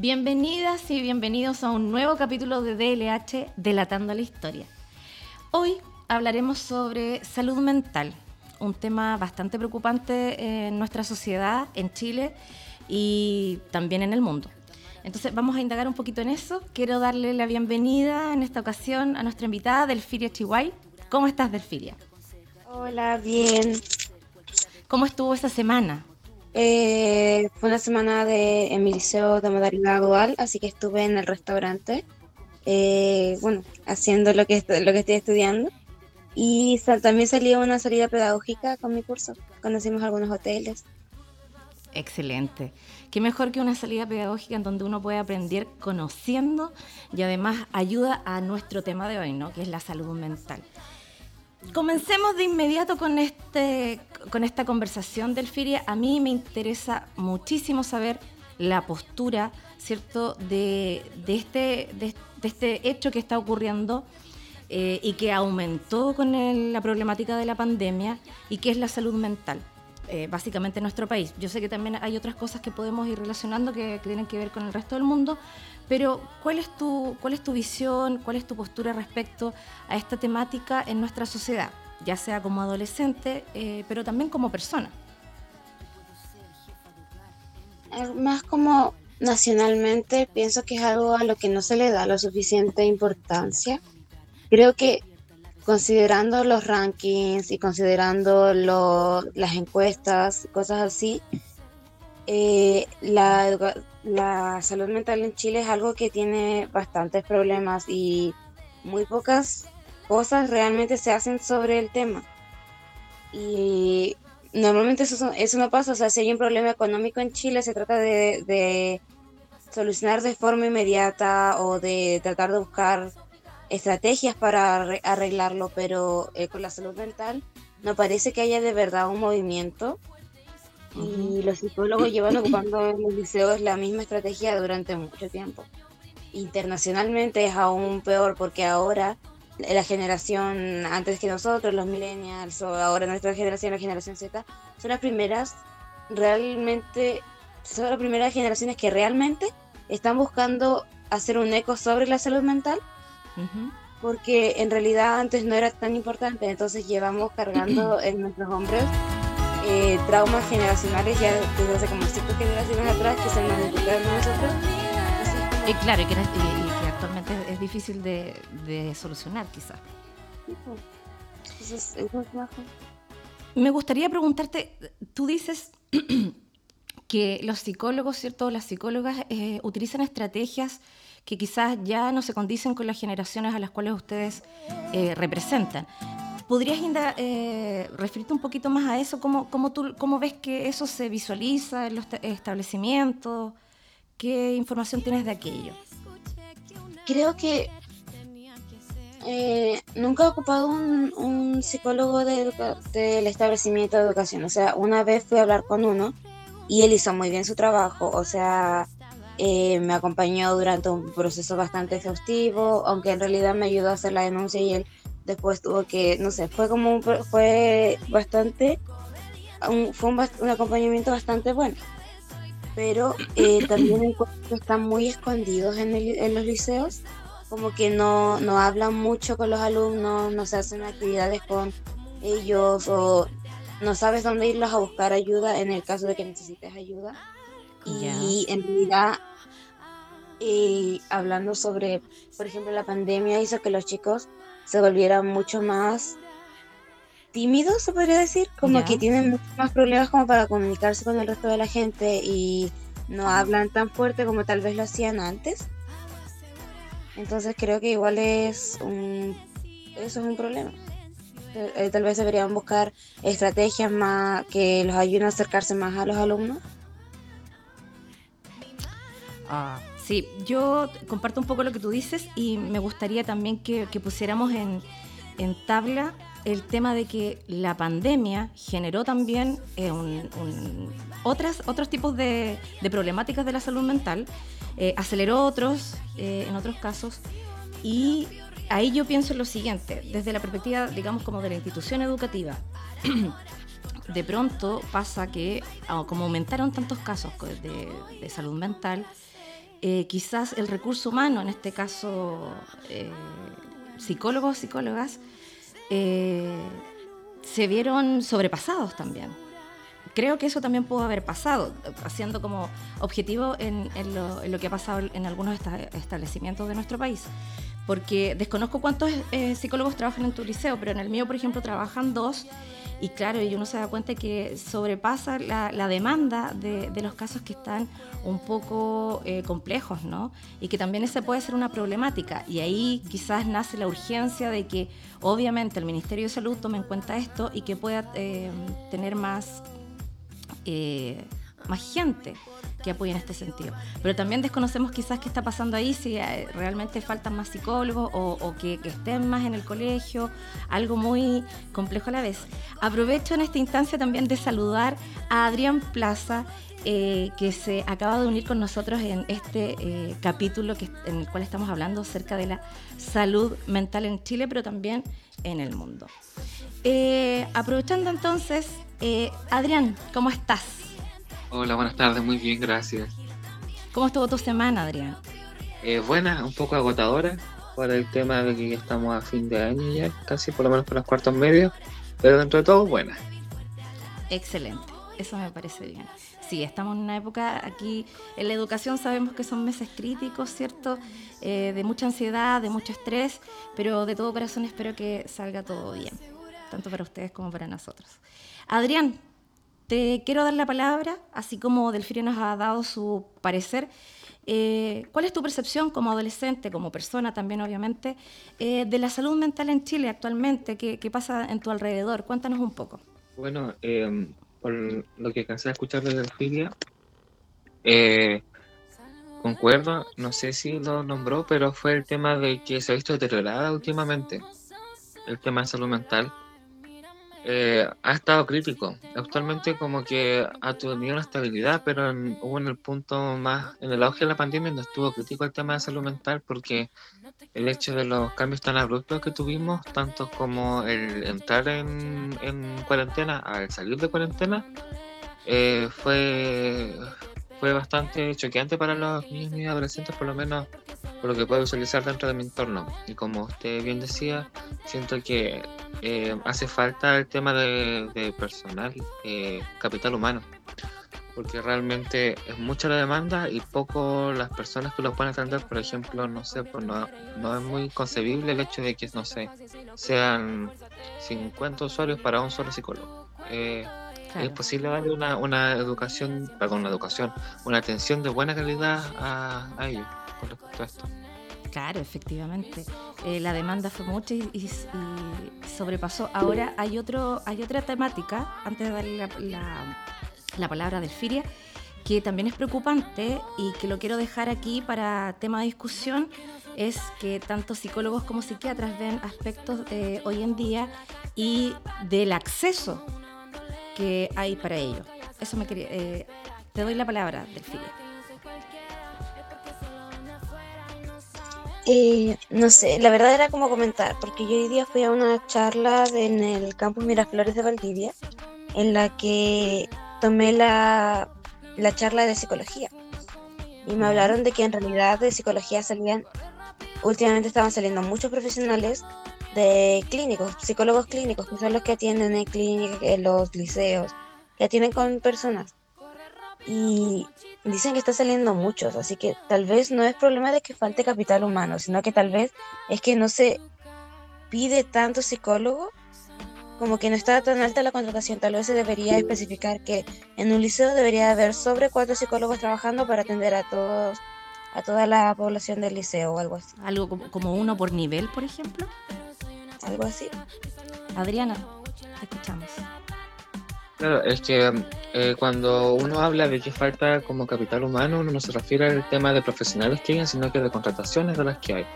Bienvenidas y bienvenidos a un nuevo capítulo de DLH Delatando la Historia. Hoy hablaremos sobre salud mental, un tema bastante preocupante en nuestra sociedad, en Chile y también en el mundo. Entonces vamos a indagar un poquito en eso. Quiero darle la bienvenida en esta ocasión a nuestra invitada Delfiria Chihuay. ¿Cómo estás, Delfiria? Hola, bien. ¿Cómo estuvo esa semana? Eh, fue una semana de, en mi liceo de modalidad dual, así que estuve en el restaurante, eh, bueno, haciendo lo que, lo que estoy estudiando. Y también salió una salida pedagógica con mi curso. Conocimos algunos hoteles. Excelente. Qué mejor que una salida pedagógica en donde uno puede aprender conociendo y además ayuda a nuestro tema de hoy, ¿no? Que es la salud mental. Comencemos de inmediato con, este, con esta conversación, Delfiria. A mí me interesa muchísimo saber la postura, ¿cierto?, de, este, de, este hecho que está ocurriendo eh, y que aumentó con la problemática de la pandemia y que es la salud mental. Eh, básicamente en nuestro país. Yo sé que también hay otras cosas que podemos ir relacionando que, tienen que ver con el resto del mundo, pero ¿cuál es, tu, ¿cuál es tu visión, cuál es tu postura respecto a esta temática en nuestra sociedad, ya sea como adolescente, eh, pero también como persona? Más como nacionalmente, pienso que es algo a lo que no se le da la suficiente importancia. Creo que considerando los rankings y considerando las encuestas, cosas así, eh, la, salud mental en Chile es algo que tiene bastantes problemas y muy pocas cosas realmente se hacen sobre el tema. Y normalmente eso, eso no pasa, o sea, si hay un problema económico en Chile, se trata de, de solucionar de forma inmediata o de tratar de buscar estrategias para arreglarlo, pero eh, con la salud mental no parece que haya de verdad un movimiento y los psicólogos llevan ocupando en los liceos la misma estrategia durante mucho tiempo. Internacionalmente es aún peor porque ahora la generación antes que nosotros, los millennials o ahora nuestra generación, la generación Z, son las primeras realmente, son las primeras generaciones que realmente están buscando hacer un eco sobre la salud mental porque en realidad antes no era tan importante, entonces llevamos cargando en nuestros hombros eh, traumas generacionales ya desde hace como cinco generaciones atrás que se nos inculcaron a nosotros. Y claro, y que, actualmente es difícil de, solucionar quizás. Me gustaría preguntarte, tú dices que los psicólogos, ¿cierto? Las psicólogas eh, utilizan estrategias que quizás ya no se condicen con las generaciones a las cuales ustedes eh, representan. ¿Podrías eh, referirte un poquito más a eso? ¿Cómo, cómo, tú, ¿Cómo ves que eso se visualiza en los establecimientos? ¿Qué información tienes de aquello? Creo que eh, nunca he ocupado un, psicólogo del establecimiento de educación. O sea, una vez fui a hablar con uno y él hizo muy bien su trabajo. O sea, eh, me acompañó durante un proceso bastante exhaustivo, aunque en realidad me ayudó a hacer la denuncia y él después tuvo que, no sé, fue como un, fue bastante, fue un, acompañamiento bastante bueno. Pero eh, también están muy escondidos en, en, los liceos, como que no, no hablan mucho con los alumnos, no se hacen actividades con ellos o no sabes dónde irlos a buscar ayuda en el caso de que necesites ayuda. Y en realidad, eh, hablando sobre, por ejemplo, la pandemia hizo que los chicos se volvieran mucho más tímidos, se podría decir, como que tienen muchos más problemas como para comunicarse con el resto de la gente y no hablan tan fuerte como tal vez lo hacían antes. Entonces creo que igual es un, eso es un problema. Eh, tal vez deberían buscar estrategias más que los ayuden a acercarse más a los alumnos Ah, sí, yo comparto un poco lo que tú dices y me gustaría también que, pusiéramos en, tabla el tema de que la pandemia generó también eh, otras, otros tipos de, problemáticas de la salud mental, eh, aceleró otros eh, en otros casos y ahí yo pienso en lo siguiente, desde la perspectiva, digamos, como de la institución educativa. de pronto pasa que, ah, como aumentaron tantos casos de salud mental, eh, quizás el recurso humano, en este caso eh, psicólogos, psicólogas, se vieron sobrepasados también. Creo que eso también pudo haber pasado, haciendo como objetivo en, lo, que ha pasado en algunos establecimientos de nuestro país porque desconozco cuántos psicólogos trabajan en tu liceo, pero en el mío, por ejemplo, trabajan dos y claro, y uno se da cuenta que sobrepasa la, demanda de, los casos que están un poco eh, complejos, ¿no? Y que también esa puede ser una problemática. Y ahí quizás nace la urgencia de que obviamente el Ministerio de Salud tome en cuenta esto y que pueda eh, tener más, eh, más gente que apoyen en este sentido. Pero también desconocemos quizás qué está pasando ahí, si eh, realmente faltan más psicólogos o, que, estén más en el colegio, algo muy complejo a la vez. Aprovecho en esta instancia también de saludar a Adrián Plaza, eh, que se acaba de unir con nosotros en este eh, capítulo que, en el cual estamos hablando acerca de la salud mental en Chile, pero también en el mundo. aprovechando entonces, Adrián, ¿cómo estás? Hola, buenas tardes, muy bien, gracias. ¿Cómo estuvo tu semana, Adrián? Eh, buena, un poco agotadora por el tema de que ya estamos a fin de año ya, casi por lo menos por los cuartos medios, pero dentro de todo buena. Excelente, eso me parece bien. Sí, estamos en una época aquí, en la educación sabemos que son meses críticos, ¿cierto? Eh, de mucha ansiedad, de mucho estrés, pero de todo corazón espero que salga todo bien, tanto para ustedes como para nosotros. Adrián, te quiero dar la palabra, así como Delfirio nos ha dado su parecer. Eh, ¿Cuál es tu percepción como adolescente, como persona también obviamente, eh, de la salud mental en Chile actualmente? ¿Qué, pasa en tu alrededor? Cuéntanos un poco. Bueno, em, por lo que alcancé a escuchar de Delfiria, eh, concuerdo, no sé si lo nombró, pero fue el tema de que se ha visto deteriorada últimamente, el tema de salud mental eh, ha estado crítico. Actualmente como que ha tenido una estabilidad, pero hubo en el punto más, en el auge de la pandemia, donde estuvo crítico el tema de salud mental, porque el hecho de los cambios tan abruptos que tuvimos, tanto como el entrar en, cuarentena, al salir de cuarentena, eh, fue, fue bastante choqueante para los niños y adolescentes, por lo menos por lo que puedo visualizar dentro de mi entorno. Y como usted bien decía, siento que eh, hace falta el tema de, personal, eh, capital humano, porque realmente es mucha la demanda y poco las personas que lo pueden atender. Por ejemplo, no sé, pues no, no es muy concebible el hecho de que, no sé, sean 50 usuarios para un solo psicólogo. Eh, es posible darle una, una educación, perdón, una educación, una atención de buena calidad a, a ellos con respecto a esto. Claro, efectivamente. Eh, la demanda fue mucha y, sobrepasó. Ahora hay otro, hay otra temática, antes de darle la, la, palabra a Delfiria, que también es preocupante y que lo quiero dejar aquí para tema de discusión, es que tanto psicólogos como psiquiatras ven aspectos de hoy en día y del acceso que hay para ello. Eso me quería. Eh, te doy la palabra, Delfiria. Eh, no sé, la verdad era como comentar, porque yo hoy día fui a una charla en el campus Miraflores de Valdivia, en la que tomé la, la charla de psicología. Y me hablaron de que en realidad de psicología salían, últimamente estaban saliendo muchos profesionales de clínicos, psicólogos clínicos, que son los que atienden en clínicas, en los liceos, que atienden con personas. Y dicen que está saliendo muchos, así que tal vez no es problema de que falte capital humano, sino que tal vez es que no se pide tanto psicólogo, como que no está tan alta la contratación, tal vez se debería especificar que en un liceo debería haber sobre cuatro psicólogos trabajando para atender a todos, a toda la población del liceo o algo así. Algo como, uno por nivel, por ejemplo. Algo así. Adriana, escuchamos. Claro, es que eh, cuando uno habla de que falta como capital humano, uno no se refiere al tema de profesionales que hay, sino que de contrataciones de las que hay.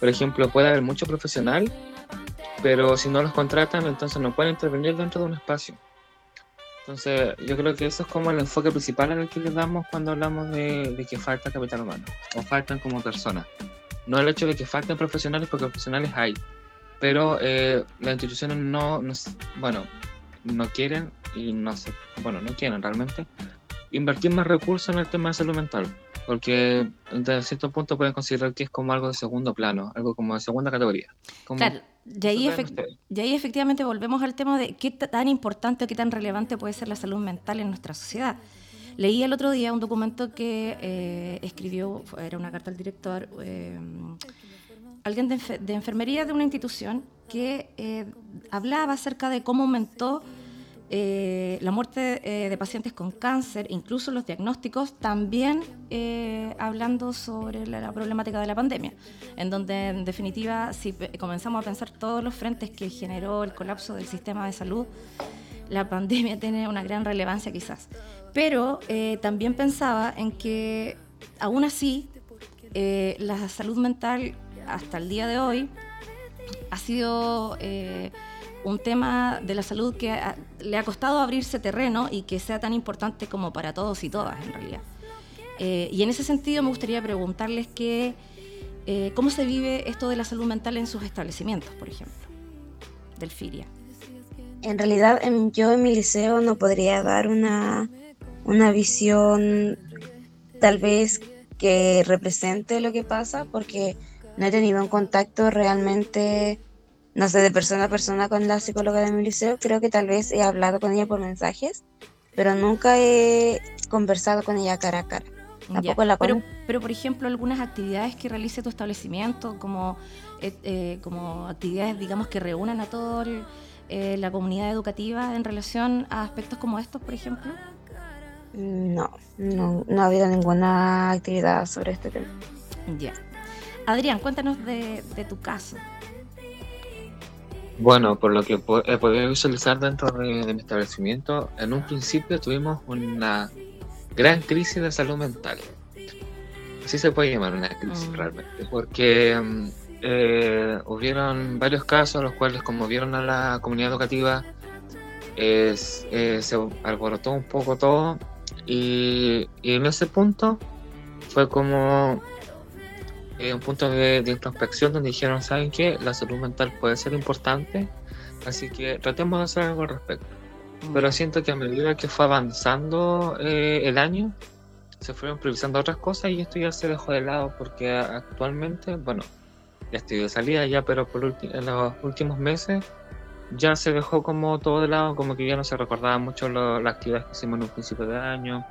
Por ejemplo, puede haber mucho profesional, pero si no los contratan, entonces no pueden intervenir dentro de un espacio. Entonces, yo creo que eso es como el enfoque principal el que le damos cuando hablamos de, que falta capital humano, o faltan como personas. No el hecho de que falten profesionales, porque profesionales hay, pero eh, las instituciones no, no, bueno, no quieren y no sé, bueno, no quieren realmente invertir más recursos en el tema de salud mental, porque desde cierto punto pueden considerar que es como algo de segundo plano, algo como de segunda categoría. claro, y ahí, ahí efectivamente volvemos al tema de qué tan importante o qué tan relevante puede ser la salud mental en nuestra sociedad. Leí el otro día un documento que eh, escribió, era una carta al director, eh, alguien de, enfermería de una institución que eh, hablaba acerca de cómo aumentó la muerte de pacientes con cáncer, incluso los diagnósticos, también hablando sobre la, problemática de la pandemia, en donde en definitiva, si comenzamos a pensar todos los frentes que generó el colapso del sistema de salud, la pandemia tiene una gran relevancia quizás. Pero eh, también pensaba en que aún así eh, la salud mental hasta el día de hoy ha sido eh, un tema de la salud que le ha costado abrirse terreno y que sea tan importante como para todos y todas en realidad. y en ese sentido me gustaría preguntarles que, cómo se vive esto de la salud mental en sus establecimientos, por ejemplo, del. En realidad yo en mi liceo no podría dar una una visión tal vez que represente lo que pasa, porque no he tenido un contacto realmente, no sé, de persona a persona con la psicóloga de mi liceo. Creo que tal vez he hablado con ella por mensajes, pero nunca he conversado con ella cara a cara. Tampoco la pero, pero, por ejemplo, algunas actividades que realice tu establecimiento, como, eh, eh, como actividades, digamos, que reúnan a toda eh, la comunidad educativa en relación a aspectos como estos, por ejemplo. No, no, no ha habido ninguna actividad sobre este tema. Ya. Adrián, cuéntanos de, tu caso. Bueno, por lo que he podido visualizar dentro de, mi establecimiento, en un principio tuvimos una gran crisis de salud mental. Así se puede llamar una crisis mm. realmente, porque mm, eh, hubieron varios casos los cuales conmovieron a la comunidad educativa, eh, se alborotó un poco todo y, en ese punto fue como eh, un punto de, introspección donde dijeron, ¿saben qué? La salud mental puede ser importante, así que tratemos de hacer algo al respecto. Mm. Pero siento que a medida que fue avanzando eh, el año, se fueron priorizando otras cosas y esto ya se dejó de lado porque actualmente, bueno, ya estoy de salida ya, pero por en los últimos meses ya se dejó como todo de lado, como que ya no se recordaba mucho las actividades que hicimos en un principio de año.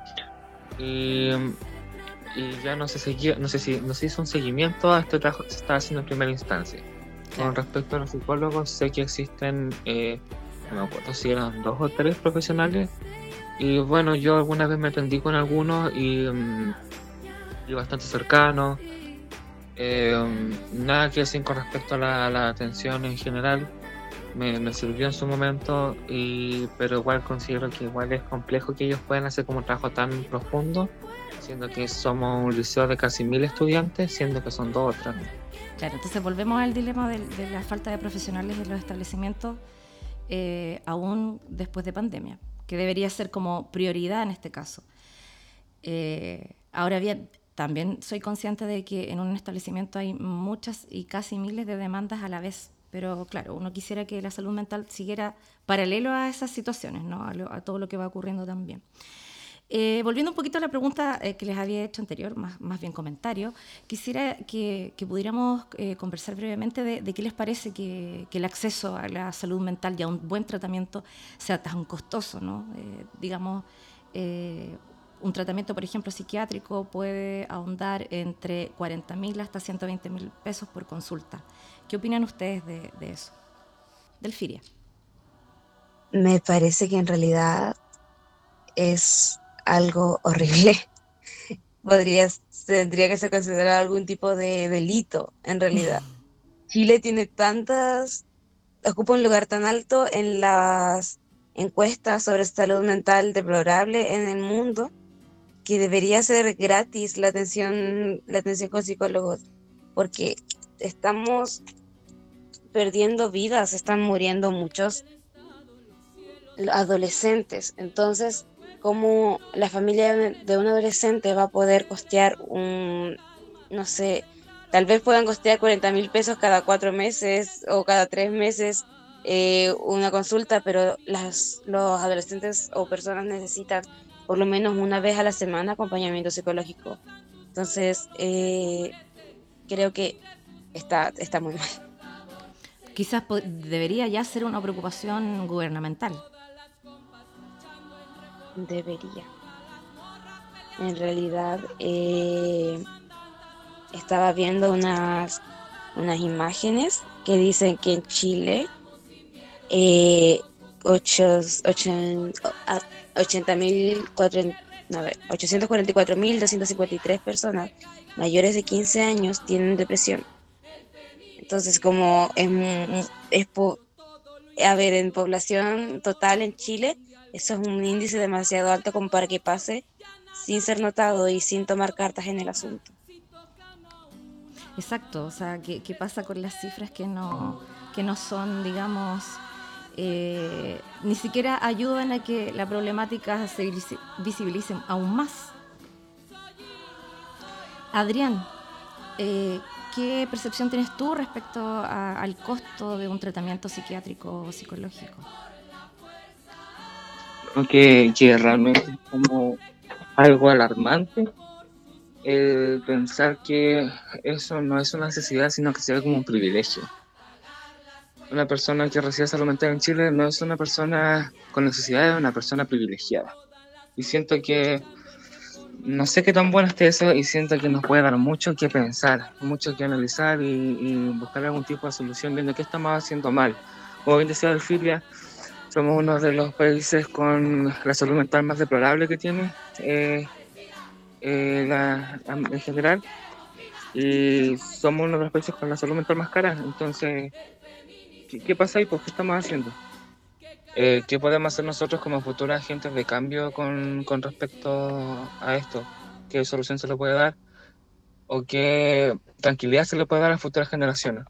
Y, ya no se seguía, no sé si no se hizo un seguimiento a este trabajo que se estaba haciendo en primera instancia. Con respecto a los psicólogos, sé que existen, eh, no me acuerdo si eran dos o tres profesionales. Y bueno, yo alguna vez me atendí con algunos y, mm, y bastante cercano. Eh, nada que decir con respecto a la, la atención en general me, sirvió en su momento, y, pero igual considero que igual es complejo que ellos puedan hacer como un trabajo tan profundo, siendo que somos un liceo de casi mil estudiantes, siendo que son dos o tres. Claro, entonces volvemos al dilema de, la falta de profesionales en los establecimientos, eh, aún después de pandemia, que debería ser como prioridad en este caso. Eh, ahora bien, también soy consciente de que en un establecimiento hay muchas y casi miles de demandas a la vez pero claro, uno quisiera que la salud mental siguiera paralelo a esas situaciones, ¿no? a, todo lo que va ocurriendo también. Eh, volviendo un poquito a la pregunta eh, que les había hecho anterior, más, más bien comentario, quisiera que, pudiéramos eh, conversar brevemente de, qué les parece que, el acceso a la salud mental y a un buen tratamiento sea tan costoso, ¿no? digamos, un tratamiento, por ejemplo, psiquiátrico puede ahondar entre 40 mil hasta 120 mil pesos por consulta. ¿Qué opinan ustedes de, eso? Del FIRIA. Me parece que en realidad es algo horrible. Podría, tendría que ser considerado algún tipo de delito, en realidad. Chile tiene tantas, ocupa un lugar tan alto en las encuestas sobre salud mental deplorable en el mundo que debería ser gratis la atención, la atención con psicólogos, porque estamos perdiendo vidas, están muriendo muchos adolescentes. Entonces, ¿cómo la familia de un adolescente va a poder costear un, no sé, tal vez puedan costear 40 mil pesos cada cuatro meses o cada tres meses eh, una consulta, pero las, los adolescentes o personas necesitan por lo menos una vez a la semana acompañamiento psicológico. Entonces, eh, creo que está, está muy mal. Quizás debería ya ser una preocupación gubernamental. Debería. En realidad, eh, estaba viendo unas, unas imágenes que dicen que en Chile eh, 844.253 personas mayores de 15 años tienen depresión. Entonces, como es, es a ver, en población total en Chile, eso es un índice demasiado alto como para que pase sin ser notado y sin tomar cartas en el asunto. Exacto, o sea, ¿qué, qué pasa con las cifras que no, que no son, digamos, eh, ni siquiera ayudan a que la problemática se visibilice aún más? Adrián, eh, ¿qué percepción tienes tú respecto al costo de un tratamiento psiquiátrico o psicológico? Que, que realmente es como algo alarmante el pensar que eso no es una necesidad, sino que se ve como un privilegio. Una persona que recibe salud mental en Chile no es una persona con necesidad, es una persona privilegiada. Y siento que no sé qué tan bueno esté eso y siento que nos puede dar mucho que pensar, mucho que analizar y, buscar algún tipo de solución viendo qué estamos haciendo mal. Como bien decía Delfilia, somos uno de los países con la salud mental más deplorable que tiene. Eh, eh, la, en general y somos uno de los países con la salud mental más cara. Entonces, ¿qué, pasa ahí? Pues, ¿qué estamos haciendo? Eh, ¿Qué podemos hacer nosotros como futuros agentes de cambio con, con respecto a esto? ¿Qué solución se le puede dar? ¿O qué tranquilidad se le puede dar a futuras generaciones?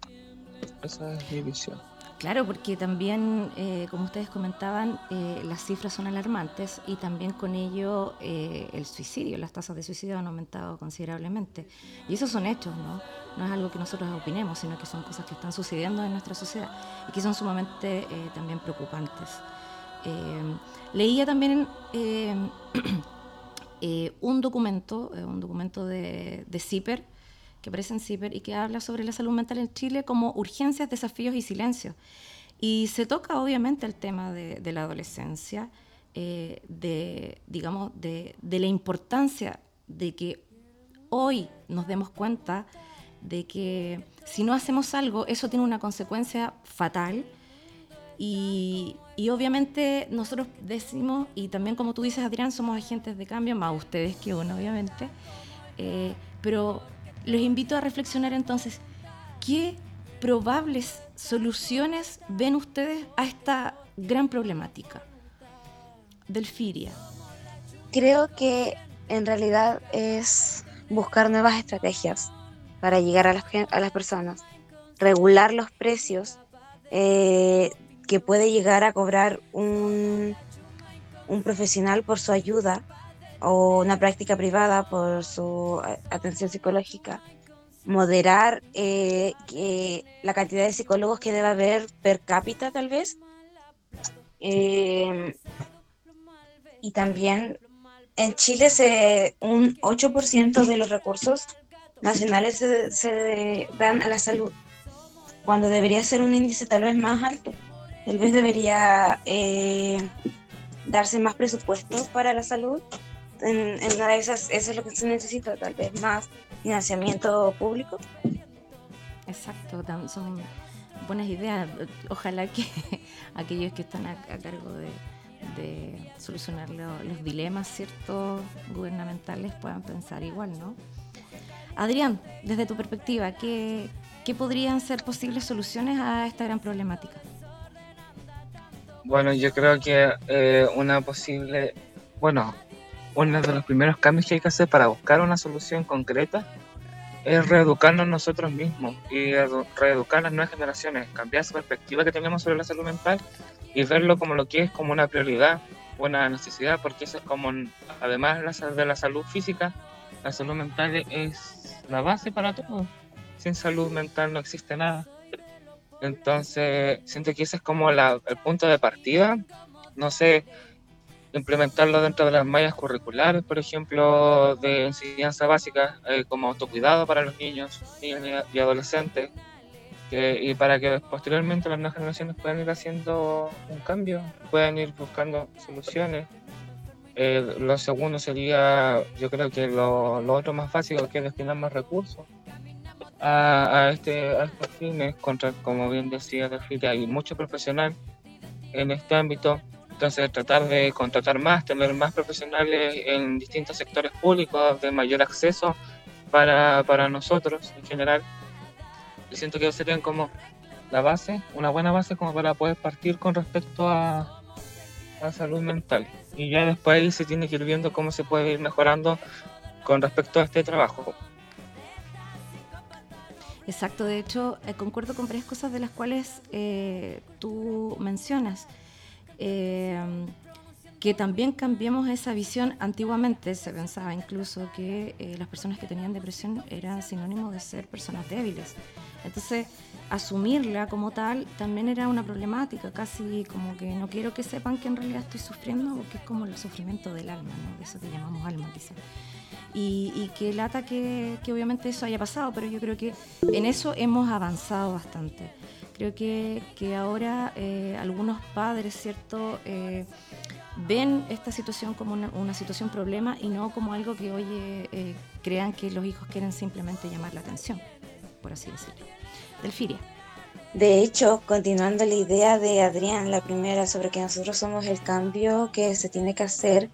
Esa es mi visión. Claro, porque también, eh, como ustedes comentaban, eh, las cifras son alarmantes y también con ello eh, el suicidio, las tasas de suicidio han aumentado considerablemente. Y esos son hechos, ¿no? No es algo que nosotros opinemos, sino que son cosas que están sucediendo en nuestra sociedad y que son sumamente también preocupantes. leía también un documento, un documento de, de CIPER, que aparece en CIPER y que habla sobre la salud mental en Chile como urgencias, desafíos y silencio. Y se toca obviamente el tema de, la adolescencia, eh, de, digamos, de, la importancia de que hoy nos demos cuenta de que si no hacemos algo, eso tiene una consecuencia fatal. Y, obviamente nosotros decimos, y también como tú dices, Adrián, somos agentes de cambio, más ustedes que uno, obviamente, eh, pero los invito a reflexionar entonces, ¿qué probables soluciones ven ustedes a esta gran problemática? Delfiria. Creo que en realidad es buscar nuevas estrategias para llegar a las, a las personas, regular los precios eh, que puede llegar a cobrar un, un profesional por su ayuda o una práctica privada por su atención psicológica, moderar eh, la cantidad de psicólogos que debe haber per cápita tal vez. Eh, y también en Chile se, un 8% de los recursos nacionales se, dan a la salud, cuando debería ser un índice tal vez más alto. Tal vez debería eh, darse más presupuesto para la salud en, una de esas, eso es lo que se necesita, tal vez más financiamiento público. Exacto, son buenas ideas. Ojalá que aquellos que están a, cargo de, solucionar los dilemas ciertos gubernamentales puedan pensar igual, ¿no? Adrián, desde tu perspectiva, ¿qué, ¿qué podrían ser posibles soluciones a esta gran problemática? Bueno, yo creo que eh, una posible, bueno, uno de los primeros cambios que hay que hacer para buscar una solución concreta es reeducarnos nosotros mismos y reeducar las nuevas generaciones, cambiar esa perspectiva que tenemos sobre la salud mental y verlo como lo que es como una prioridad, una necesidad, porque eso es como, además de la salud física, la salud mental es la base para todo. Sin salud mental no existe nada. Entonces, siento que ese es como el punto de partida. No sé, implementarlo dentro de las mallas curriculares, por ejemplo, de enseñanza básica, eh, como autocuidado para los niños, niños y adolescentes, y para que posteriormente las nuevas generaciones puedan ir haciendo un cambio, puedan ir buscando soluciones. Eh, lo segundo sería, yo creo que lo, lo otro más básico que es destinar más recursos a, este, a estos fines, contra, como bien decía hay mucho profesional en este ámbito, entonces tratar de contratar más, tener más profesionales en distintos sectores públicos, de mayor acceso para, para nosotros en general. Yo siento que serían como la base, una buena base como para poder partir con respecto a, a salud mental. Y ya después se tiene que ir viendo cómo se puede ir mejorando con respecto a este trabajo. Exacto, de hecho, eh, concuerdo con varias cosas de las cuales eh, tú mencionas. Eh, que también cambiemos esa visión. Antiguamente se pensaba incluso que eh, las personas que tenían depresión eran sinónimo de ser personas débiles. Entonces, asumirla como tal también era una problemática, casi como que no quiero que sepan que en realidad estoy sufriendo, porque es como el sufrimiento del alma, ¿no? de eso que llamamos alma quizás. Y, y, que lata que, que, obviamente eso haya pasado, pero yo creo que en eso hemos avanzado bastante. Creo que, que ahora eh, algunos padres, ¿cierto? Eh, ven esta situación como una, situación problema y no como algo que, oye, eh, crean que los hijos quieren simplemente llamar la atención, por así decirlo. Delfiria. De hecho, continuando la idea de Adrián, la primera, sobre que nosotros somos el cambio que se tiene que hacer,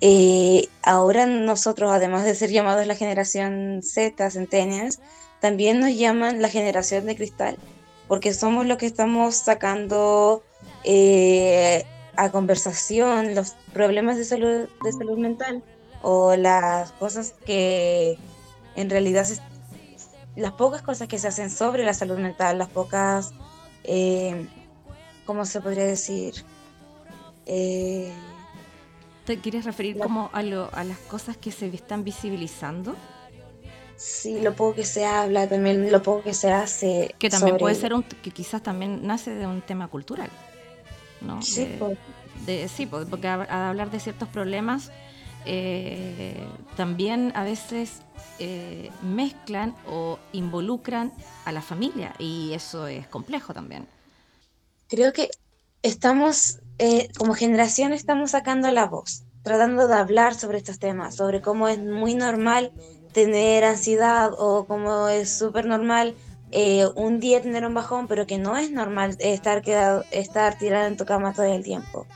eh, ahora nosotros, además de ser llamados la generación Z, Centennials, también nos llaman la generación de cristal, porque somos los que estamos sacando eh, a conversación los problemas de salud, de salud mental o las cosas que en realidad, las pocas cosas que se hacen sobre la salud mental, las pocas, eh, ¿cómo se podría decir? Eh, ¿Te quieres referir como a, lo, a las cosas que se están visibilizando? Sí, lo poco que se habla, también lo poco que se hace. Que también puede ser un, que quizás también nace de un tema cultural. ¿no? Sí, de, sí, porque a, hablar de ciertos problemas eh, también a veces eh, mezclan o involucran a la familia y eso es complejo también. Creo que estamos, eh, como generación, estamos sacando la voz, tratando de hablar sobre estos temas, sobre cómo es muy normal tener ansiedad o cómo es súper normal eh, un día tener un bajón, pero que no es normal estar, quedado, estar tirado en tu cama todo el tiempo.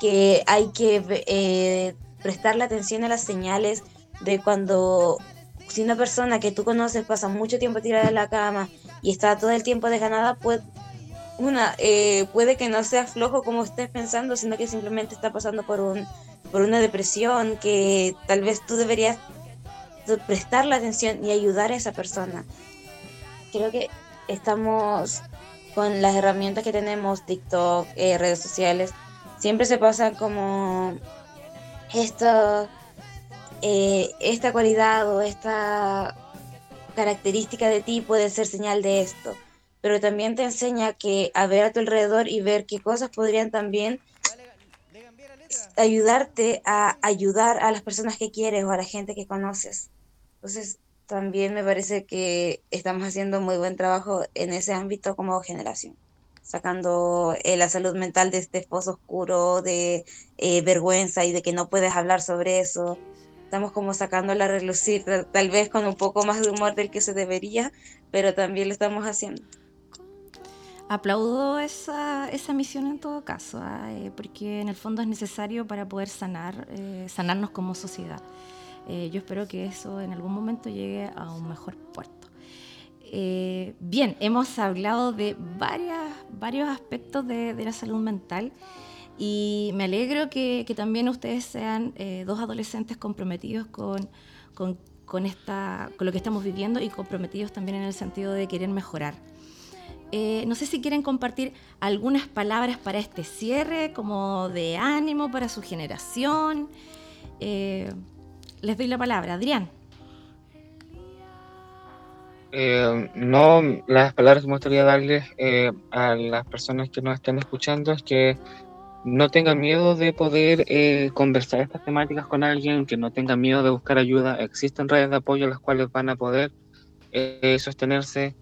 Que hay que eh, prestarle atención a las señales de cuando si una persona que tú conoces pasa mucho tiempo tirada en la cama y está todo el tiempo desganada, puede, una, eh, puede que no sea flojo como estés pensando, sino que simplemente está pasando por, un, por una depresión que tal vez tú deberías prestarle atención y ayudar a esa persona creo que estamos con las herramientas que tenemos, TikTok, eh, redes sociales, siempre se pasa como esto, eh, esta cualidad o esta característica de ti puede ser señal de esto, pero también te enseña que a ver a tu alrededor y ver qué cosas podrían también ayudarte a ayudar a las personas que quieres o a la gente que conoces. Entonces, también me parece que estamos haciendo muy buen trabajo en ese ámbito como generación, sacando eh, la salud mental de este foso oscuro de eh, vergüenza y de que no puedes hablar sobre eso. Estamos como sacándola a relucir, tal vez con un poco más de humor del que se debería, pero también lo estamos haciendo. Aplaudo esa, esa misión en todo caso, ¿ah? eh, porque en el fondo es necesario para poder sanar, sanarnos como sociedad. Eh, yo espero que eso en algún momento llegue a un mejor puerto. Eh, bien, hemos hablado de varias, varios aspectos de, la salud mental y me alegro que, también ustedes sean eh, dos adolescentes comprometidos con, con, esta, con lo que estamos viviendo y comprometidos también en el sentido de querer mejorar. no sé si quieren compartir algunas palabras para este cierre, como de ánimo para su generación les doy la palabra. Adrián. Eh, no, las palabras que me gustaría darles eh, a las personas que nos estén escuchando es que no tengan miedo de poder eh, conversar estas temáticas con alguien, que no tengan miedo de buscar ayuda. Existen redes de apoyo las cuales van a poder eh, sostenerse.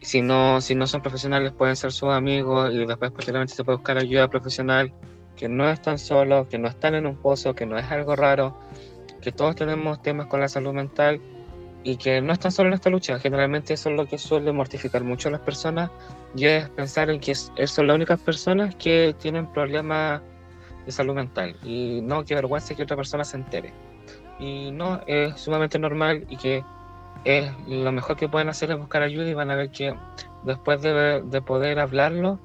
Si no, si no son profesionales, pueden ser sus amigos y después posteriormente se puede buscar ayuda profesional, que no están solos, que no están en un pozo, que no es algo raro, que todos tenemos temas con la salud mental y que no están solo en esta lucha. Generalmente eso es lo que suele mortificar mucho a las personas y es pensar en que son las únicas personas que tienen problemas de salud mental y no que vergüenza que otra persona se entere. Y no, es sumamente normal y que lo mejor que pueden hacer es buscar ayuda y van a ver que después de, de poder hablarlo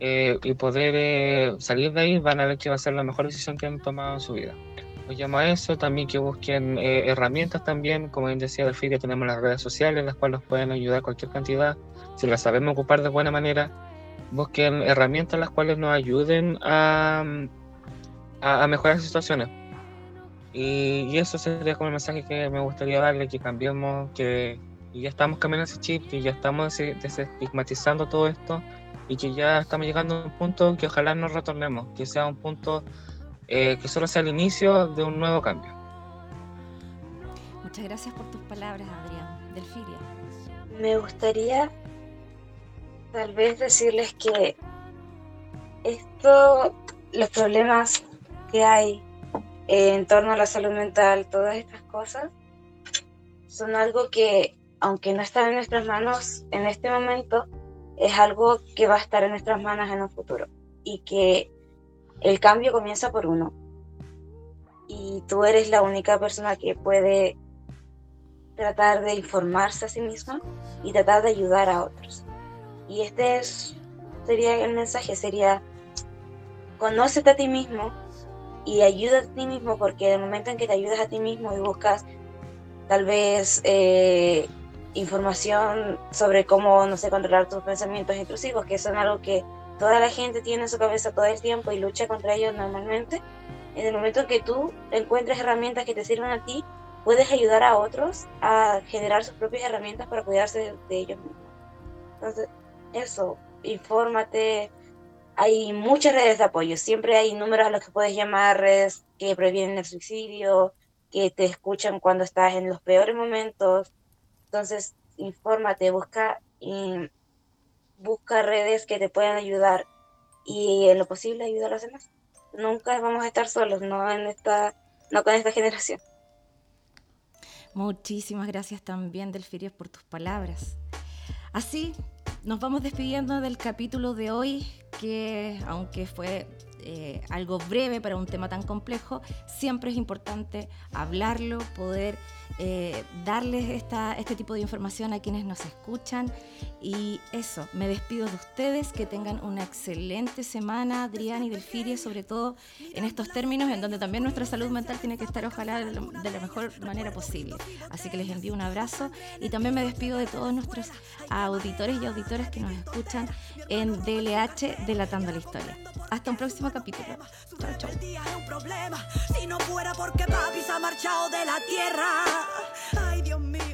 eh, y poder eh, salir de ahí, van a ver que va a ser la mejor decisión que han tomado en su vida los llamo a eso, también que busquen eh, herramientas también, como bien decía Delphi, tenemos las redes sociales, las cuales nos pueden ayudar cualquier cantidad, si las sabemos ocupar de buena manera, busquen herramientas las cuales nos ayuden a, a, mejorar situaciones. Y, eso sería como el mensaje que me gustaría darle, que cambiemos, que ya estamos cambiando ese chip, que ya estamos desestigmatizando todo esto y que ya estamos llegando a un punto que ojalá nos retornemos, que sea un punto eh, que solo sea el inicio de un nuevo cambio. Muchas gracias por tus palabras, Adrián. Delfiria. Me gustaría tal vez decirles que esto, los problemas que hay en torno a la salud mental, todas estas cosas, son algo que, aunque no están en nuestras manos en este momento, es algo que va a estar en nuestras manos en un futuro. Y que el cambio comienza por uno. Y tú eres la única persona que puede tratar de informarse a sí misma y tratar de ayudar a otros. Y este es, sería el mensaje, sería, conócete a ti mismo y ayuda a ti mismo, porque el momento en que te ayudas a ti mismo y buscas tal vez eh, información sobre cómo, no sé, controlar tus pensamientos intrusivos, que son algo que toda la gente tiene en su cabeza todo el tiempo y lucha contra ellos normalmente, en el momento en que tú encuentres herramientas que te sirvan a ti, puedes ayudar a otros a generar sus propias herramientas para cuidarse de ellos mismos. Entonces, eso, infórmate. Hay muchas redes de apoyo, siempre hay números a los que puedes llamar, redes que previenen el suicidio, que te escuchan cuando estás en los peores momentos. Entonces, infórmate, busca busca redes que te puedan ayudar y en lo posible ayudar a los demás. Nunca vamos a estar solos, no en esta, no con esta generación. Muchísimas gracias también, Delfirios, por tus palabras. Así, nos vamos despidiendo del capítulo de hoy, que aunque fue eh, algo breve para un tema tan complejo, siempre es importante hablarlo, poder eh, darles esta, este tipo de información a quienes nos escuchan. Y eso, me despido de ustedes, que tengan una excelente semana, Adrián y Delfiria, sobre todo en estos términos en donde también nuestra salud mental tiene que estar ojalá de, la mejor manera posible. Así que les envío un abrazo y también me despido de todos nuestros auditores y auditoras que nos escuchan en DLH Delatando la Historia. Hasta un próximo capítulo. La tierra. Ay, Dios mío.